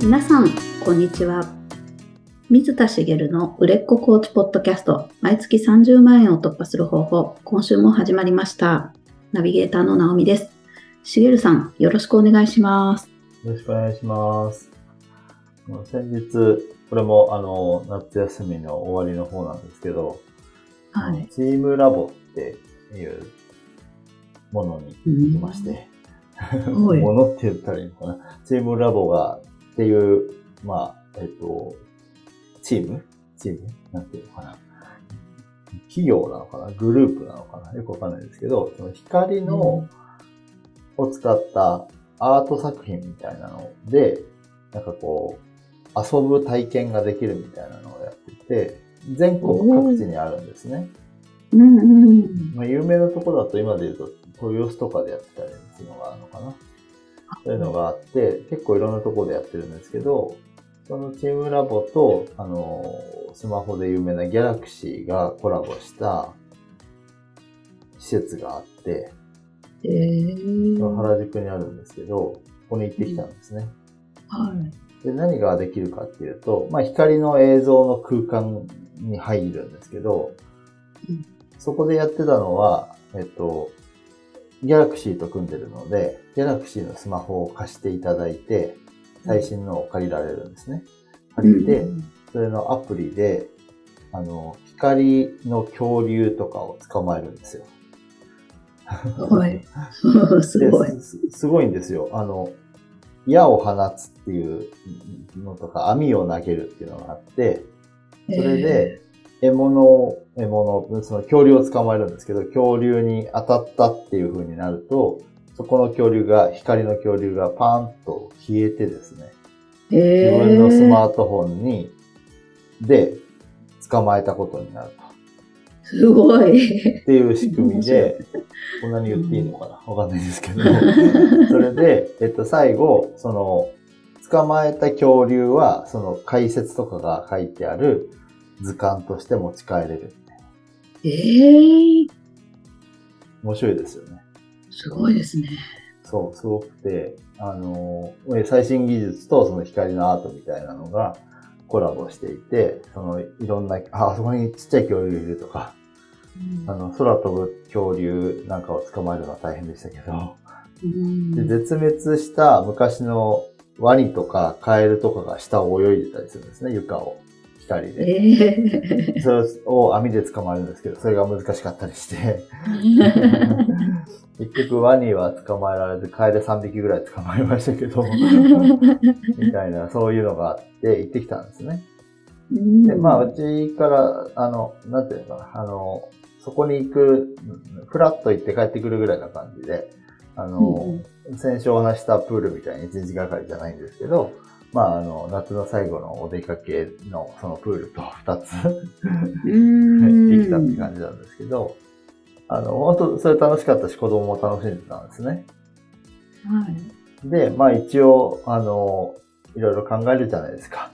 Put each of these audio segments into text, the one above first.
皆さん、こんにちは。水田茂の売れっ子コーチポッドキャスト、毎月30万円を突破する方法、今週も始まりました。ナビゲーターの直美です。茂さん、よろしくお願いします。よろしくお願いします。先日、これもあの、夏休みの終わりの方なんですけど、はい。チームラボっていうものに行きまして、はい ものって言ったらいいのかな。チームラボが、っていう、まあ、えっと、チーム？チーム？なんていうのかな。企業なのかな？グループなのかな？よくわかんないですけど、その光の、を使ったアート作品みたいなので、なんかこう、遊ぶ体験ができるみたいなのをやってて、全国各地にあるんですね。うんうん。まあ、有名なところだと今で言うと、豊洲とかでやってたりするのがあるのかな。そういうのがあって、結構いろんなところでやってるんですけど、そのチームラボと、あの、スマホで有名なギャラクシーがコラボした施設があって、えー、原宿にあるんですけど、ここに行ってきたんですね。はい。で何ができるかっていうと、まあ、光の映像の空間に入るんですけど、うんそこでやってたのは、えっと、ギャラクシーと組んでるので、ギャラクシーのスマホを貸していただいて、最新のを借りられるんですね。借りて、それのアプリで、あの、光の恐竜とかを捕まえるんですよ。はい。すごい。ですすごいんですよ。あの、矢を放つっていうのとか、網を投げるっていうのがあって、それで、獲物を、獲物、その恐竜を捕まえるんですけど、恐竜に当たったっていう風になると、そこの恐竜が、光の恐竜がパーンと消えてですね、えー、自分のスマートフォンに、で、捕まえたことになると。すごい。っていう仕組みで、こんなに言っていいのかな？わかんないですけど、それで、えっと、最後、その、捕まえた恐竜は、その解説とかが書いてある図鑑として持ち帰れる。えー、面白いですよね。すごいですね。そう、すごくて、あの、え最新技術とその光のアートみたいなのがコラボしていて、そのいろんな、あ、あそこにちっちゃい恐竜いるとか、あの、空飛ぶ恐竜なんかを捕まえるのは大変でしたけど、うんで絶滅した昔のワニとかカエルとかが下を泳いでたりするんですね、床を。光で。えー。それを網で捕まえるんですけど、それが難しかったりして、結局ワニは捕まえられず、カエル3匹ぐらい捕まえましたけど、みたいな、そういうのがあって行ってきたんですね。で、まあ、うちから、あの、なんていうのかな、あの、そこに行く、フラッと行って帰ってくるぐらいな感じで、あの、先週お話したプールみたいに一日がかりじゃないんですけど、まあ、あの、夏の最後のお出かけのそのプールと 二つうんできたって感じなんですけど、あの、本当それ楽しかったし、子供も楽しんでたんですね。はい。で、まあ一応、あの、いろいろ考えるじゃないですか。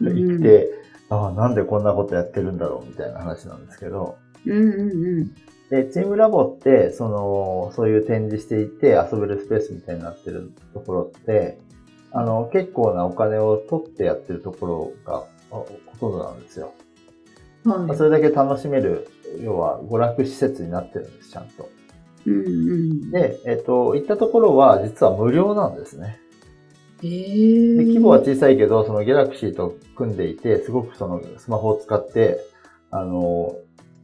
で生きて、ああ、なんでこんなことやってるんだろうみたいな話なんですけど、うんうんうん。で、チームラボって、その、そういう展示していて遊べるスペースみたいになってるところって、あの、結構なお金を取ってやってるところがあほとんどなんですよ。はい。それだけ楽しめる、要は娯楽施設になってるんです、ちゃんと。うんうん。で、えっと、行ったところは実は無料なんですね。えー、で規模は小さいけど、そのギャラクシーと組んでいて、すごくそのスマホを使って、あの、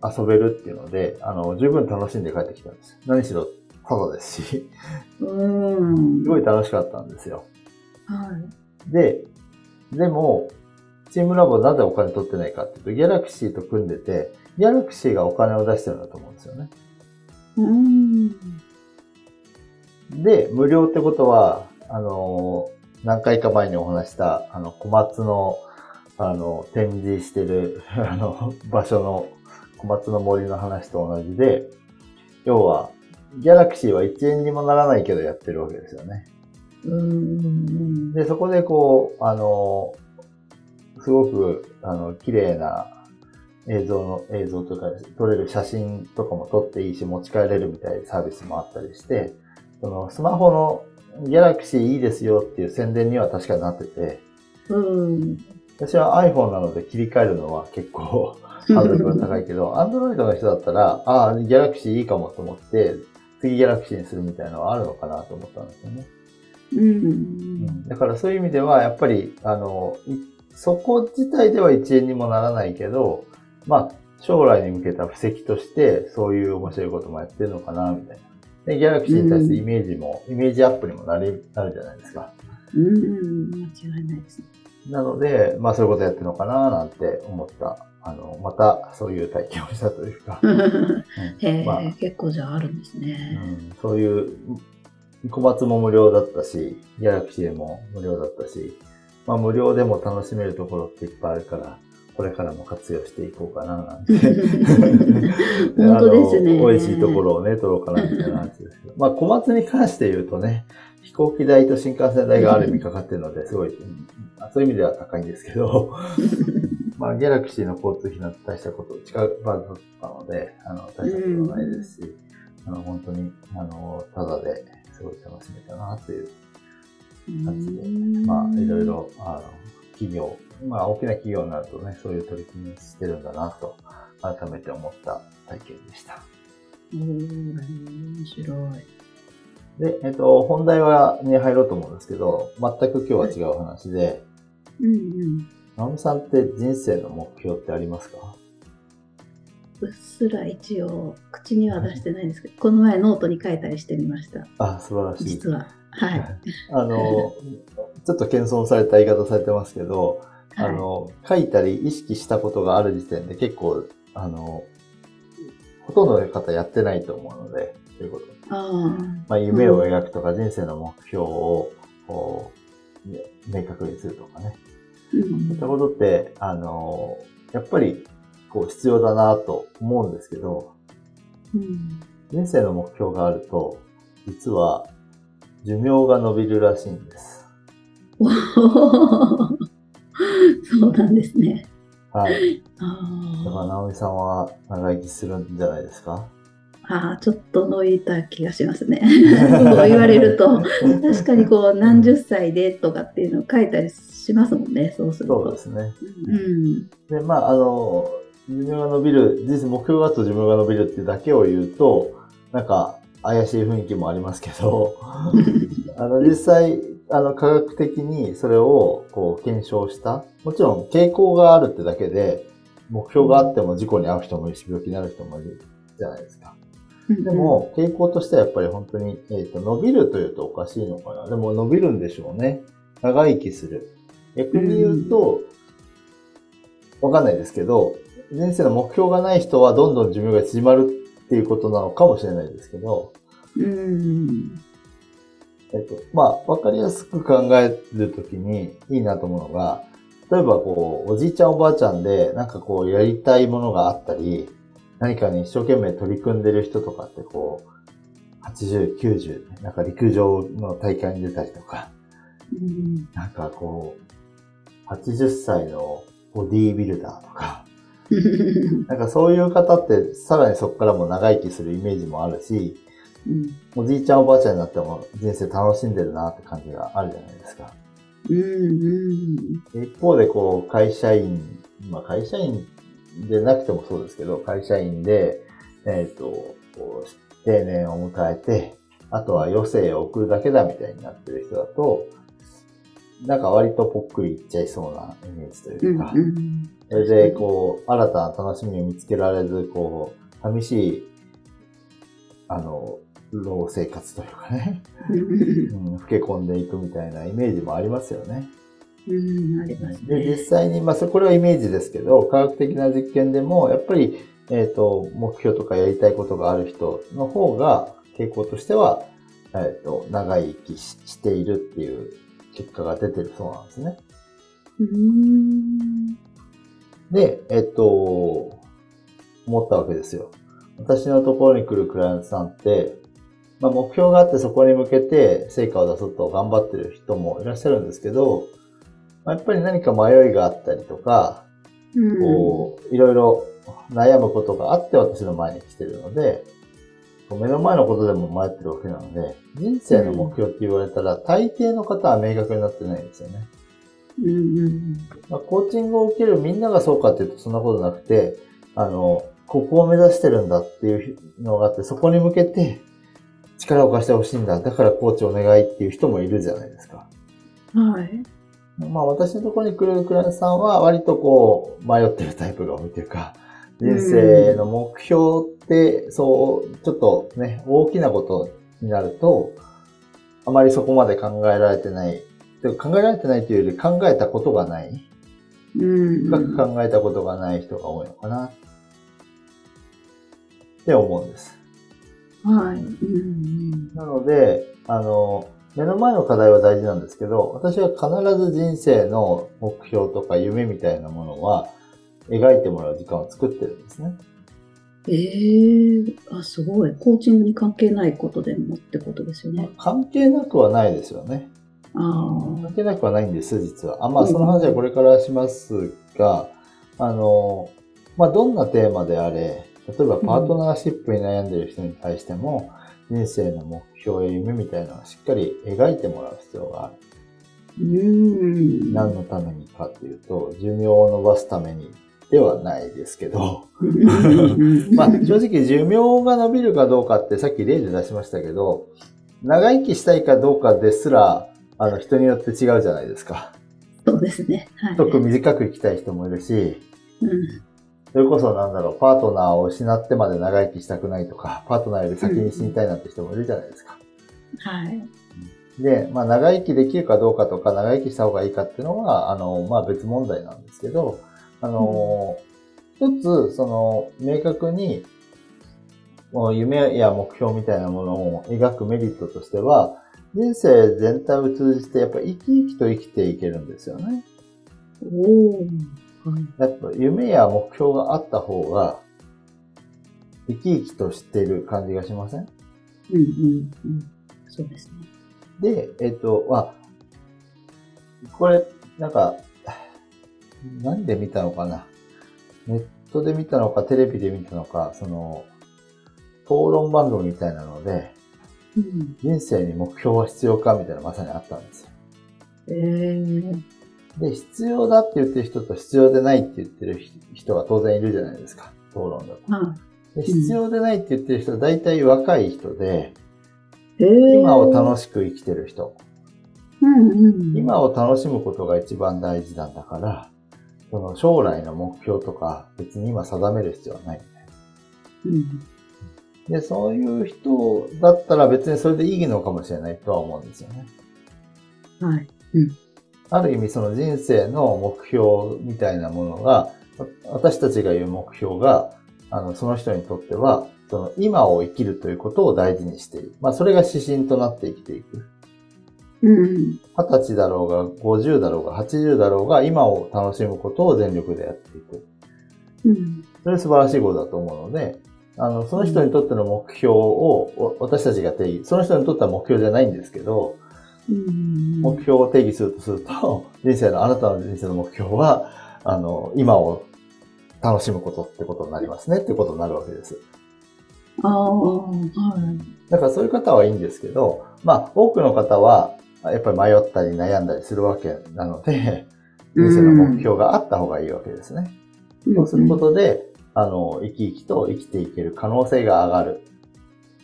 遊べるっていうので、あの、十分楽しんで帰ってきたんです。何しろ、ただですし、うん。すごい楽しかったんですよ。はい。で、でも、チームラボなぜお金取ってないかっていうと、ギャラクシーと組んでて、ギャラクシーがお金を出してるんだと思うんですよね。うん。で、無料ってことは、あの、何回か前にお話した、あの、小松の、あの、展示してる、あの、場所の小松の森の話と同じで、要は、ギャラクシーは1円にもならないけどやってるわけですよね。うん。で、そこでこう、あの、すごく、あの、綺麗な映像の、映像とか、撮れる写真とかも撮っていいし、持ち帰れるみたいなサービスもあったりして、その、スマホの、ギャラクシーいいですよっていう宣伝には確かになってて、うん。私は iPhone なので切り替えるのは結構 ハードルが高いけど、Android の人だったら、ああ、ギャラクシーいいかもと思って、次ギャラクシーにするみたいなのはあるのかなと思ったんですよね。うん、だからそういう意味では、やっぱり、あの、そこ自体では1円にもならないけど、まあ、将来に向けた布石として、そういう面白いこともやってるのかな、みたいな。で、ギャラクシーに対するイメージも、うん、イメージアップにもなり、なるじゃないですか。うん、間違いないですね。なので、まあそういうことやってるのかな、なんて思った。あの、またそういう体験をしたというか。へえ、まあ、結構じゃああるんですね。うん、そういう、小松も無料だったし、ギャラクシーも無料だったし、まあ無料でも楽しめるところっていっぱいあるから、これからも活用していこうかななんて。本当ですね。美味しいところをね、取ろうかなみたいな話ですけど。まあ小松に関して言うとね、飛行機代と新幹線代がある意味かかってるので、すごい、そういう意味では高いんですけど、まあギャラクシーの交通費なんて大したこと近く場だったので、あの、大したことないですし、あの、本当に、あの、ただですごい楽しめたなという感じで、まあいろいろ、あの、企業、まあ大きな企業になるとね、そういう取り組みしてるんだなと、改めて思った体験でした。うん、面白い。で、えっと、本題は、に入ろうと思うんですけど、全く今日は違う話で、うんうん。直美さんって人生の目標ってありますか？うっすら一応、口には出してないんですけど、この前ノートに書いたりしてみました。あ、素晴らしい。実は。はい。あの、ちょっと謙遜された言い方されてますけど、はい、あの、書いたり意識したことがある時点で結構、あの、ほとんどの方やってないと思うので、ということ。あまあ、夢を描くとか、人生の目標を、こう、明確にするとかね。うん、そういったことって、あの、やっぱり、こう、必要だなと思うんですけど、うん、人生の目標があると、実は、寿命が伸びるらしいんです。そうなんですね。はい。だから、直美さんは長生きするんじゃないですか？ああ、ちょっと伸びた気がしますね。そう言われると、確かにこう、何十歳でとかっていうのを書いたりしますもんね、そうすると。そうですね。うん。で、まあ、あの、寿命が伸びる、人生目標があると寿命が伸びるってだけを言うと、なんか、怪しい雰囲気もありますけど、あの、実際、あの、科学的にそれを、こう、検証した。もちろん、傾向があるってだけで、目標があっても事故に遭う人もいるし、病気になる人もいるじゃないですか。でも、傾向としてはやっぱり本当に、えっ、ー、と、伸びるというとおかしいのかな。でも伸びるんでしょうね。長生きする。逆に言うと、わかんないですけど、人生の目標がない人はどんどん寿命が縮まるっていうことなのかもしれないですけど、うん。えっと、まあ、わかりやすく考えるときにいいなと思うのが、例えばこう、おじいちゃんおばあちゃんで、なんかこう、やりたいものがあったり、何かに一生懸命取り組んでる人とかってこう、80、90、なんか陸上の大会に出たりとか、うん、なんかこう、80歳のボディービルダーとか、なんかそういう方ってさらにそこからも長生きするイメージもあるし、うん、おじいちゃんおばあちゃんになっても人生楽しんでるなって感じがあるじゃないですか。うんうん、一方でこう会社員、まあ会社員でなくてもそうですけど、会社員で、えっ、ー、と、定年を迎えて、あとは余生を送るだけだみたいになってる人だと、なんか割とぽっくりいっちゃいそうなイメージというか、うんうん、それでこう、新たな楽しみを見つけられず、こう、寂しい、あの、老生活というかね、うん、老け込んでいくみたいなイメージもありますよね。うん、ありますね。で、実際に、まあ、これはイメージですけど、科学的な実験でも、やっぱり、えっ、ー、と、目標とかやりたいことがある人の方が、傾向としては、えっ、ー、と、長生きしているっていう結果が出てるそうなんですね。うんで、えっ、ー、と、思ったわけですよ。私のところに来るクライアントさんって、まあ、目標があってそこに向けて成果を出そうと頑張ってる人もいらっしゃるんですけど、やっぱり何か迷いがあったりとか、うん、こう、いろいろ悩むことがあって私の前に来てるので、目の前のことでも迷ってるわけなので、人生の目標って言われたら、大抵の方は明確になってないんですよね。うんうんまあ、コーチングを受けるみんながそうかっていうとそんなことなくて、あの、ここを目指してるんだっていうのがあって、そこに向けて力を貸してほしいんだ。だからコーチお願いっていう人もいるじゃないですか。はい。まあ私のところに来るクライアントさんは割とこう迷ってるタイプが多いというか、人生の目標ってそう、ちょっとね、大きなことになると、あまりそこまで考えられてない。考えられてないというより考えたことがない。深く考えたことがない人が多いのかなって思うんです。はい。なので、あの、目の前の課題は大事なんですけど、私は必ず人生の目標とか夢みたいなものは描いてもらう時間を作ってるんですね。ええー、あ、すごい。コーチングに関係ないことでもってことですよね。関係なくはないですよね。あ関係なくはないんです、実は。あまあ、その話はこれからしますが、うん、あの、まあ、どんなテーマであれ、例えばパートナーシップに悩んでいる人に対しても、人生の目標や夢みたいなのをしっかり描いてもらう必要がある。うん何のためにかっていうと、寿命を伸ばすためにではないですけど、まあ正直寿命が伸びるかどうかってさっき例で出しましたけど、長生きしたいかどうかですら、あの人によって違うじゃないですか。そうですね。はい、く短く生きたい人もいるし、うん、それこそなんだろう、パートナーを失ってまで長生きしたくないとか、パートナーより先に死にたいなんて人もいるじゃないですか。はい。で、まあ長生きできるかどうかとか、長生きした方がいいかっていうのは、あの、まあ別問題なんですけど、あの、うん、一つ、その、明確に、もう夢や目標みたいなものを描くメリットとしては、人生全体を通じてやっぱ生き生きと生きていけるんですよね。おやっぱ夢や目標があった方が、生き生きとしてる感じがしません？うんうんうん。そうですね。で、えっ、ー、と、まあ、これ、なんか、何で見たのかな？ネットで見たのか、テレビで見たのか、その、討論番組みたいなので、うん、人生に目標は必要かみたいなまさにあったんですよ。えー、で、必要だって言ってる人と必要でないって言ってる人が当然いるじゃないですか、討論だと。で必要でないって言ってる人は大体若い人で、えー、今を楽しく生きてる人、うんうん、今を楽しむことが一番大事なんだから、その将来の目標とか別に今定める必要はないみたいな。うんで、そういう人だったら別にそれでいいのかもしれないとは思うんですよね。はい。うん。ある意味その人生の目標みたいなものが、私たちが言う目標が、あの、その人にとっては、その今を生きるということを大事にしている。まあそれが指針となって生きていく。うん。二十歳だろうが、50だろうが、80だろうが、今を楽しむことを全力でやっていく。うん。それ素晴らしいことだと思うので、あの、その人にとっての目標を私たちが定義、その人にとっては目標じゃないんですけど、目標を定義するとすると、人生の、あなたの人生の目標は、あの、今を楽しむことってことになりますねってことになるわけです。ああ、はい。だからそういう方はいいんですけど、まあ、多くの方は、やっぱり迷ったり悩んだりするわけなので、人生の目標があった方がいいわけですね。そうすることで、あの、生き生きと生きていける可能性が上がる。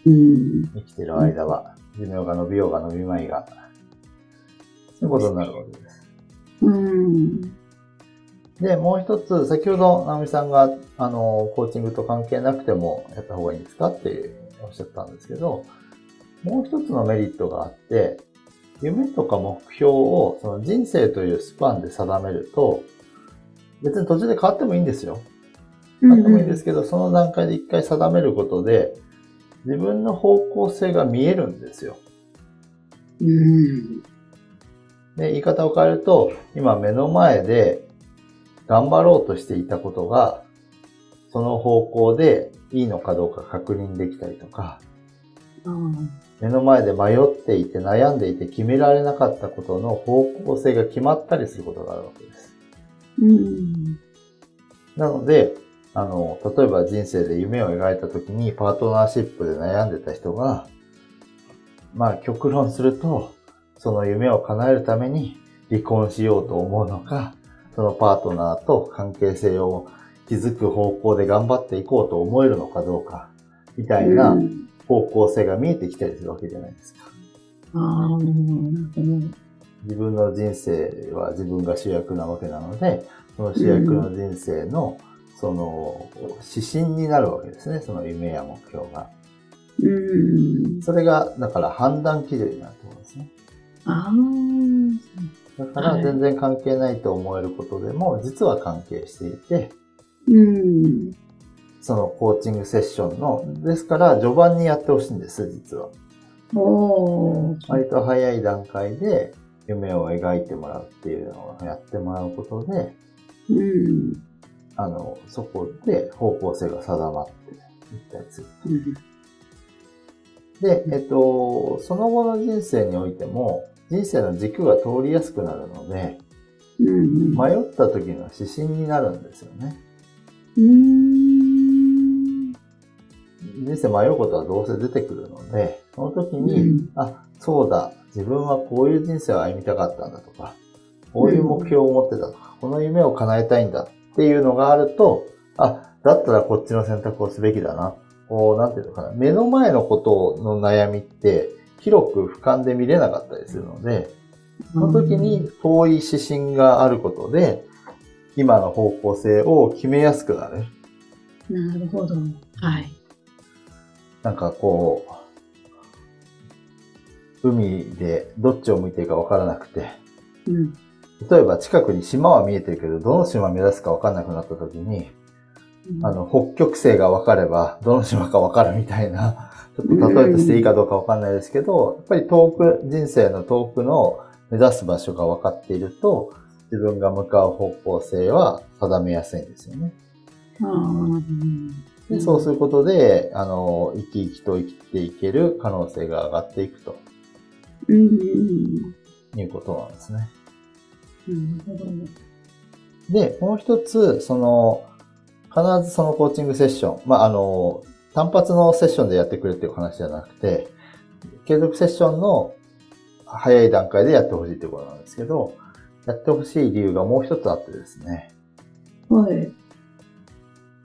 うん、生きてる間は、寿命が伸びようが伸びまいが。そういうことになるわけです。うん。で、もう一つ、先ほど、直美さんが、あの、コーチングと関係なくてもやった方がいいんですかっておっしゃったんですけど、もう一つのメリットがあって、夢とか目標をその人生というスパンで定めると、別に途中で変わってもいいんですよ。あってもいいんですけど、その段階で一回定めることで、自分の方向性が見えるんですよ。うん。で、言い方を変えると、今目の前で頑張ろうとしていたことが、その方向でいいのかどうか確認できたりとか、うん、目の前で迷っていて悩んでいて決められなかったことの方向性が決まったりすることがあるわけです。うん、なので、あの、例えば人生で夢を描いた時にパートナーシップで悩んでた人が、まあ極論すると、その夢を叶えるために離婚しようと思うのか、そのパートナーと関係性を築く方向で頑張っていこうと思えるのかどうか、みたいな方向性が見えてきたりするわけじゃないですか。ああ、自分の人生は自分が主役なわけなので、その主役の人生の、その、指針になるわけですね、その夢や目標が。うん。それが、だから判断基準になると思うんですね。ああ。だから全然関係ないと思えることでも、実は関係していて、うん。そのコーチングセッションの、ですから序盤にやってほしいんです、実は。お割と早い段階で夢を描いてもらうっていうのをやってもらうことで、うん、あの、そこで方向性が定まっていったりする。うん、で、えっと、その後の人生においても、人生の軸が通りやすくなるので、うん、迷った時の指針になるんですよね。人生迷うことはどうせ出てくるので、その時に、うん、あ、そうだ、自分はこういう人生を歩みたかったんだとか、こういう目標を持ってたとか、この夢を叶えたいんだっていうのがあると、あ、だったらこっちの選択をすべきだな。こう、なんていうのかな。目の前のことの悩みって、広く俯瞰で見れなかったりするので、その時に遠い指針があることで、今の方向性を決めやすくなる。なるほど。はい。なんかこう、海でどっちを向いていいか分からなくて、うん、例えば近くに島は見えてるけど、どの島目指すか分かんなくなった時に、うん、あの、北極星が分かれば、どの島か分かるみたいな、ちょっと例えとしていいかどうか分かんないですけど、やっぱり遠く、人生の遠くの目指す場所が分かっていると、自分が向かう方向性は定めやすいんですよね。でそうすることで、あの、生き生きと生きていける可能性が上がっていくと。うん。いうことなんですね。なるほど。で、もう一つ、その、必ずそのコーチングセッション、まあ、あの、単発のセッションでやってくれっていう話じゃなくて、継続セッションの早い段階でやってほしいということなんですけど、やってほしい理由がもう一つあってですね。はい。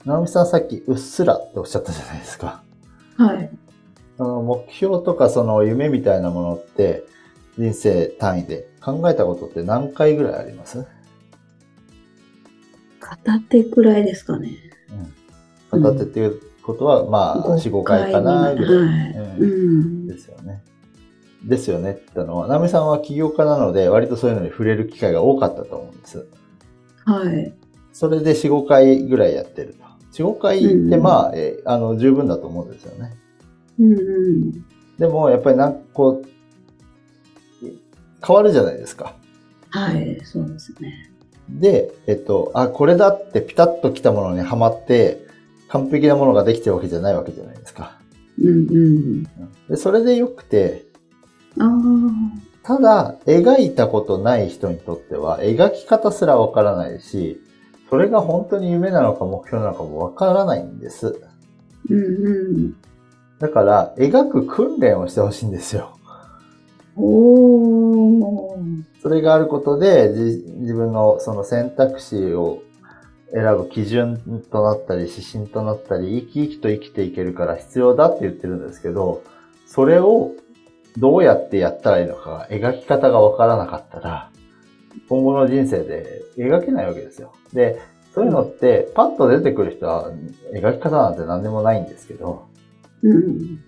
直美さんさっきうっすらっておっしゃったじゃないですか。はい。その目標とかその夢みたいなものって人生単位で考えたことって何回ぐらいあります？片手くらいですかね。うん。片手っていうことは、うん、まあ、4、5回かな、ぐらい、はいうん、ですよね。ですよねって言ったのは、ナミさんは起業家なので、割とそういうのに触れる機会が多かったと思うんです。はい。それで4、5回ぐらいやってると。4、5回ってまあ、うん、えあの、十分だと思うんですよね。うんうん。でも、やっぱりなんかこう、変わるじゃないですか。はい、そうですね。で、えっと、あ、これだってピタッときたものにはまって、完璧なものができてるわけじゃないわけじゃないですか。うんうん。でそれでよくて、ただ、描いたことない人にとっては、描き方すらわからないし、それが本当に夢なのか目標なのかもわからないんです。うんうん。だから、描く訓練をしてほしいんですよ。おそれがあることで、自分のその選択肢を選ぶ基準となったり、指針となったり、生き生きと生きていけるから必要だって言ってるんですけど、それをどうやってやったらいいのか、描き方がわからなかったら、今後の人生で描けないわけですよ。で、そういうのって、パッと出てくる人は描き方なんて何でもないんですけど、うん、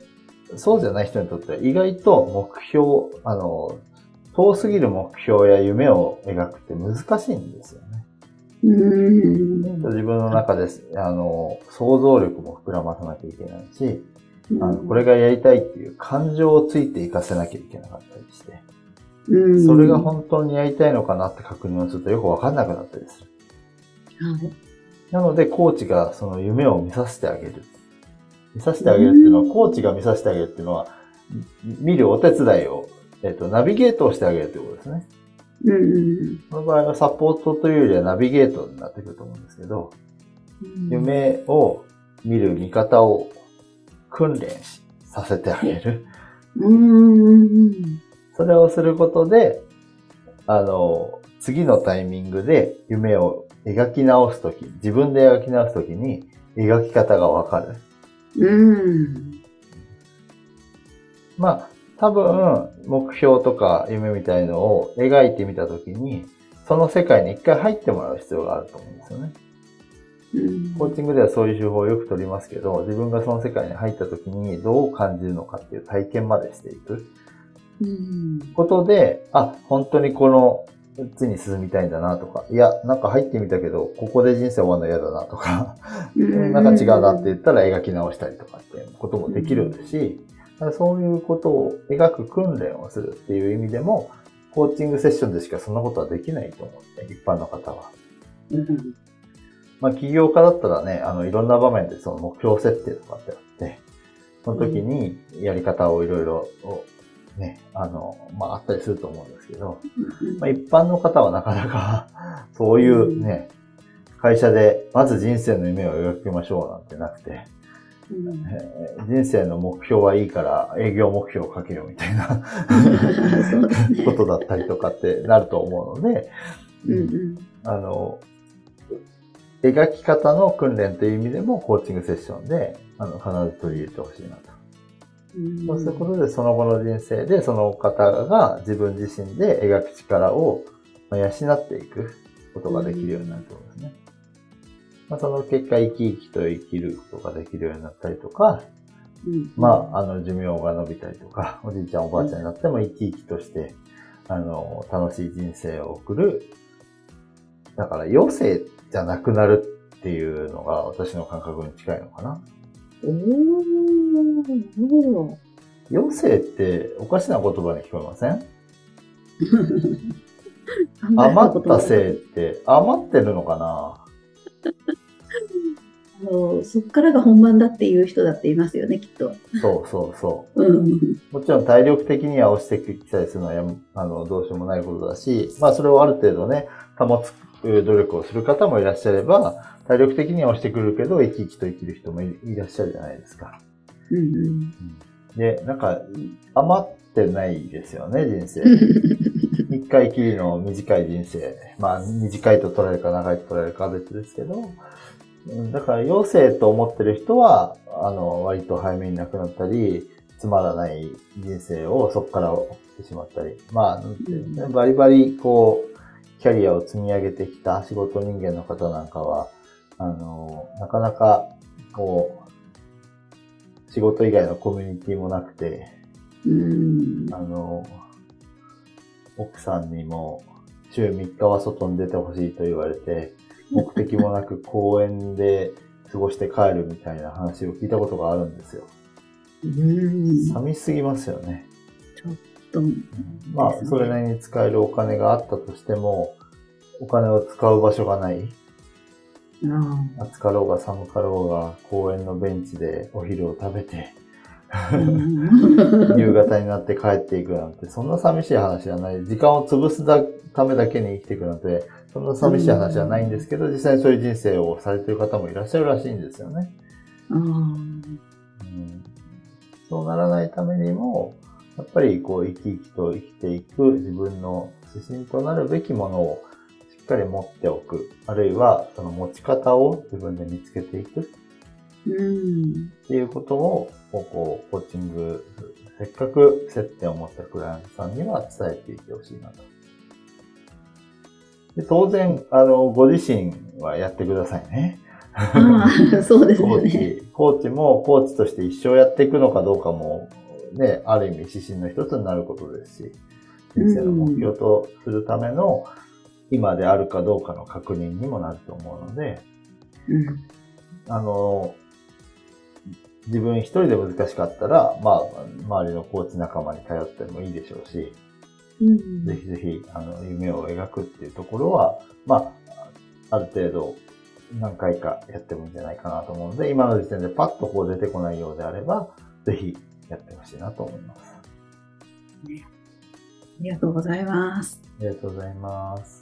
そうじゃない人にとっては意外と目標、あの、遠すぎる目標や夢を描くって難しいんですよね。うん自分の中で、あの、想像力も膨らまさなきゃいけないし、あのこれがやりたいっていう感情をついていかせなきゃいけなかったりして、それが本当にやりたいのかなって確認をするとよくわかんなくなったりする。はい、なので、コーチがその夢を見させてあげる。見させてあげるっていうのは、コーチが見させてあげるっていうのは、見るお手伝いを、えっと、ナビゲートをしてあげるということですね。うん。その場合はサポートというよりはナビゲートになってくると思うんですけど、夢を見る見方を訓練させてあげる。それをすることで、あの、次のタイミングで夢を描き直すとき、自分で描き直すときに描き方がわかる。うん。まあ、多分、目標とか夢みたいのを描いてみたときに、その世界に一回入ってもらう必要があると思うんですよね。コーチングではそういう手法をよく取りますけど、自分がその世界に入った時にどう感じるのかっていう体験までしていく。ことで、あ、本当にこのつに進みたいんだなとか、いや、なんか入ってみたけど、ここで人生終わるの嫌だなとか、なんか違うなって言ったら描き直したりとかっていうこともできるし、そういうことを描く訓練をするっていう意味でも、コーチングセッションでしかそんなことはできないと思って、一般の方は。まあ、起業家だったらね、あの、いろんな場面でその目標設定とかってあって、その時にやり方をいろいろね、あの、まあ、あったりすると思うんですけど、まあ、一般の方はなかなか そういうね、会社でまず人生の夢を描きましょうなんてなくて、えー、人生の目標はいいから営業目標をかけようみたいなことだったりとかってなると思うので、うんうん、あの、描き方の訓練という意味でもコーチングセッションであの必ず取り入れてほしいなと。そうすることで、その後の人生で、その方が自分自身で描く力を養っていくことができるようになると思うんですね。まあ、その結果、生き生きと生きることができるようになったりとか、うん、まあ、あの、寿命が伸びたりとか、おじいちゃんおばあちゃんになっても生き生きとして、あの、楽しい人生を送る。だから、余生じゃなくなるっていうのが私の感覚に近いのかな。おー、余生っておかしな言葉に聞こえません？余ったせいって余ってるのかな？あのそっからが本番だっていう人だっていますよね、きっと。そうそうそう。うん、もちろん体力的には押してきたりするのはやあのどうしようもないことだし、まあそれをある程度ね、保つ努力をする方もいらっしゃれば、体力的には押してくるけど、生き生きと生きる人もいらっしゃるじゃないですか。うんうん、で、なんか、余ってないですよね、人生。一回きりの短い人生。まあ、短いと捉えるか長いと捉えるかは別ですけど、だから、余生と思ってる人は、あの、割と早めに亡くなったり、つまらない人生をそこから送ってしまったり、まあ、バリバリ、こう、キャリアを積み上げてきた仕事人間の方なんかは、あの、なかなか、こう、仕事以外のコミュニティもなくて、あの、奥さんにも週3日は外に出てほしいと言われて、目的もなく公園で過ごして帰るみたいな話を聞いたことがあるんですよ。寂しすぎますよね。ちょっと、ね、まあ、それなりに使えるお金があったとしても、お金を使う場所がない。暑かろうが寒かろうが公園のベンチでお昼を食べて夕方になって帰っていくなんて、そんな寂しい話じゃない。時間を潰すためだけに生きていくなんて、そんな寂しい話じゃないんですけど、実際にそういう人生をされている方もいらっしゃるらしいんですよね。うん、そうならないためにも、やっぱりこう生き生きと生きていく自分の指針となるべきものをっかり持っておく。あるいは、その持ち方を自分で見つけていく。うん。っていうことを、こう、コーチング、せっかく接点を持ったクライアントさんには伝えていってほしいなと。で当然、あの、ご自身はやってくださいね。ああ、そうですね。コーチ、コーチもコーチとして一生やっていくのかどうかも、ね、ある意味指針の一つになることですし、人生の目標とするための、今であるかどうかの確認にもなると思うので、うん、あの、自分一人で難しかったら、まあ、周りのコーチ仲間に頼ってもいいでしょうし、うん、ぜひぜひ、あの、夢を描くっていうところは、まあ、ある程度、何回かやってもいいんじゃないかなと思うので、今の時点でパッとこう出てこないようであれば、ぜひやってほしいなと思います。ありがとうございます。ありがとうございます。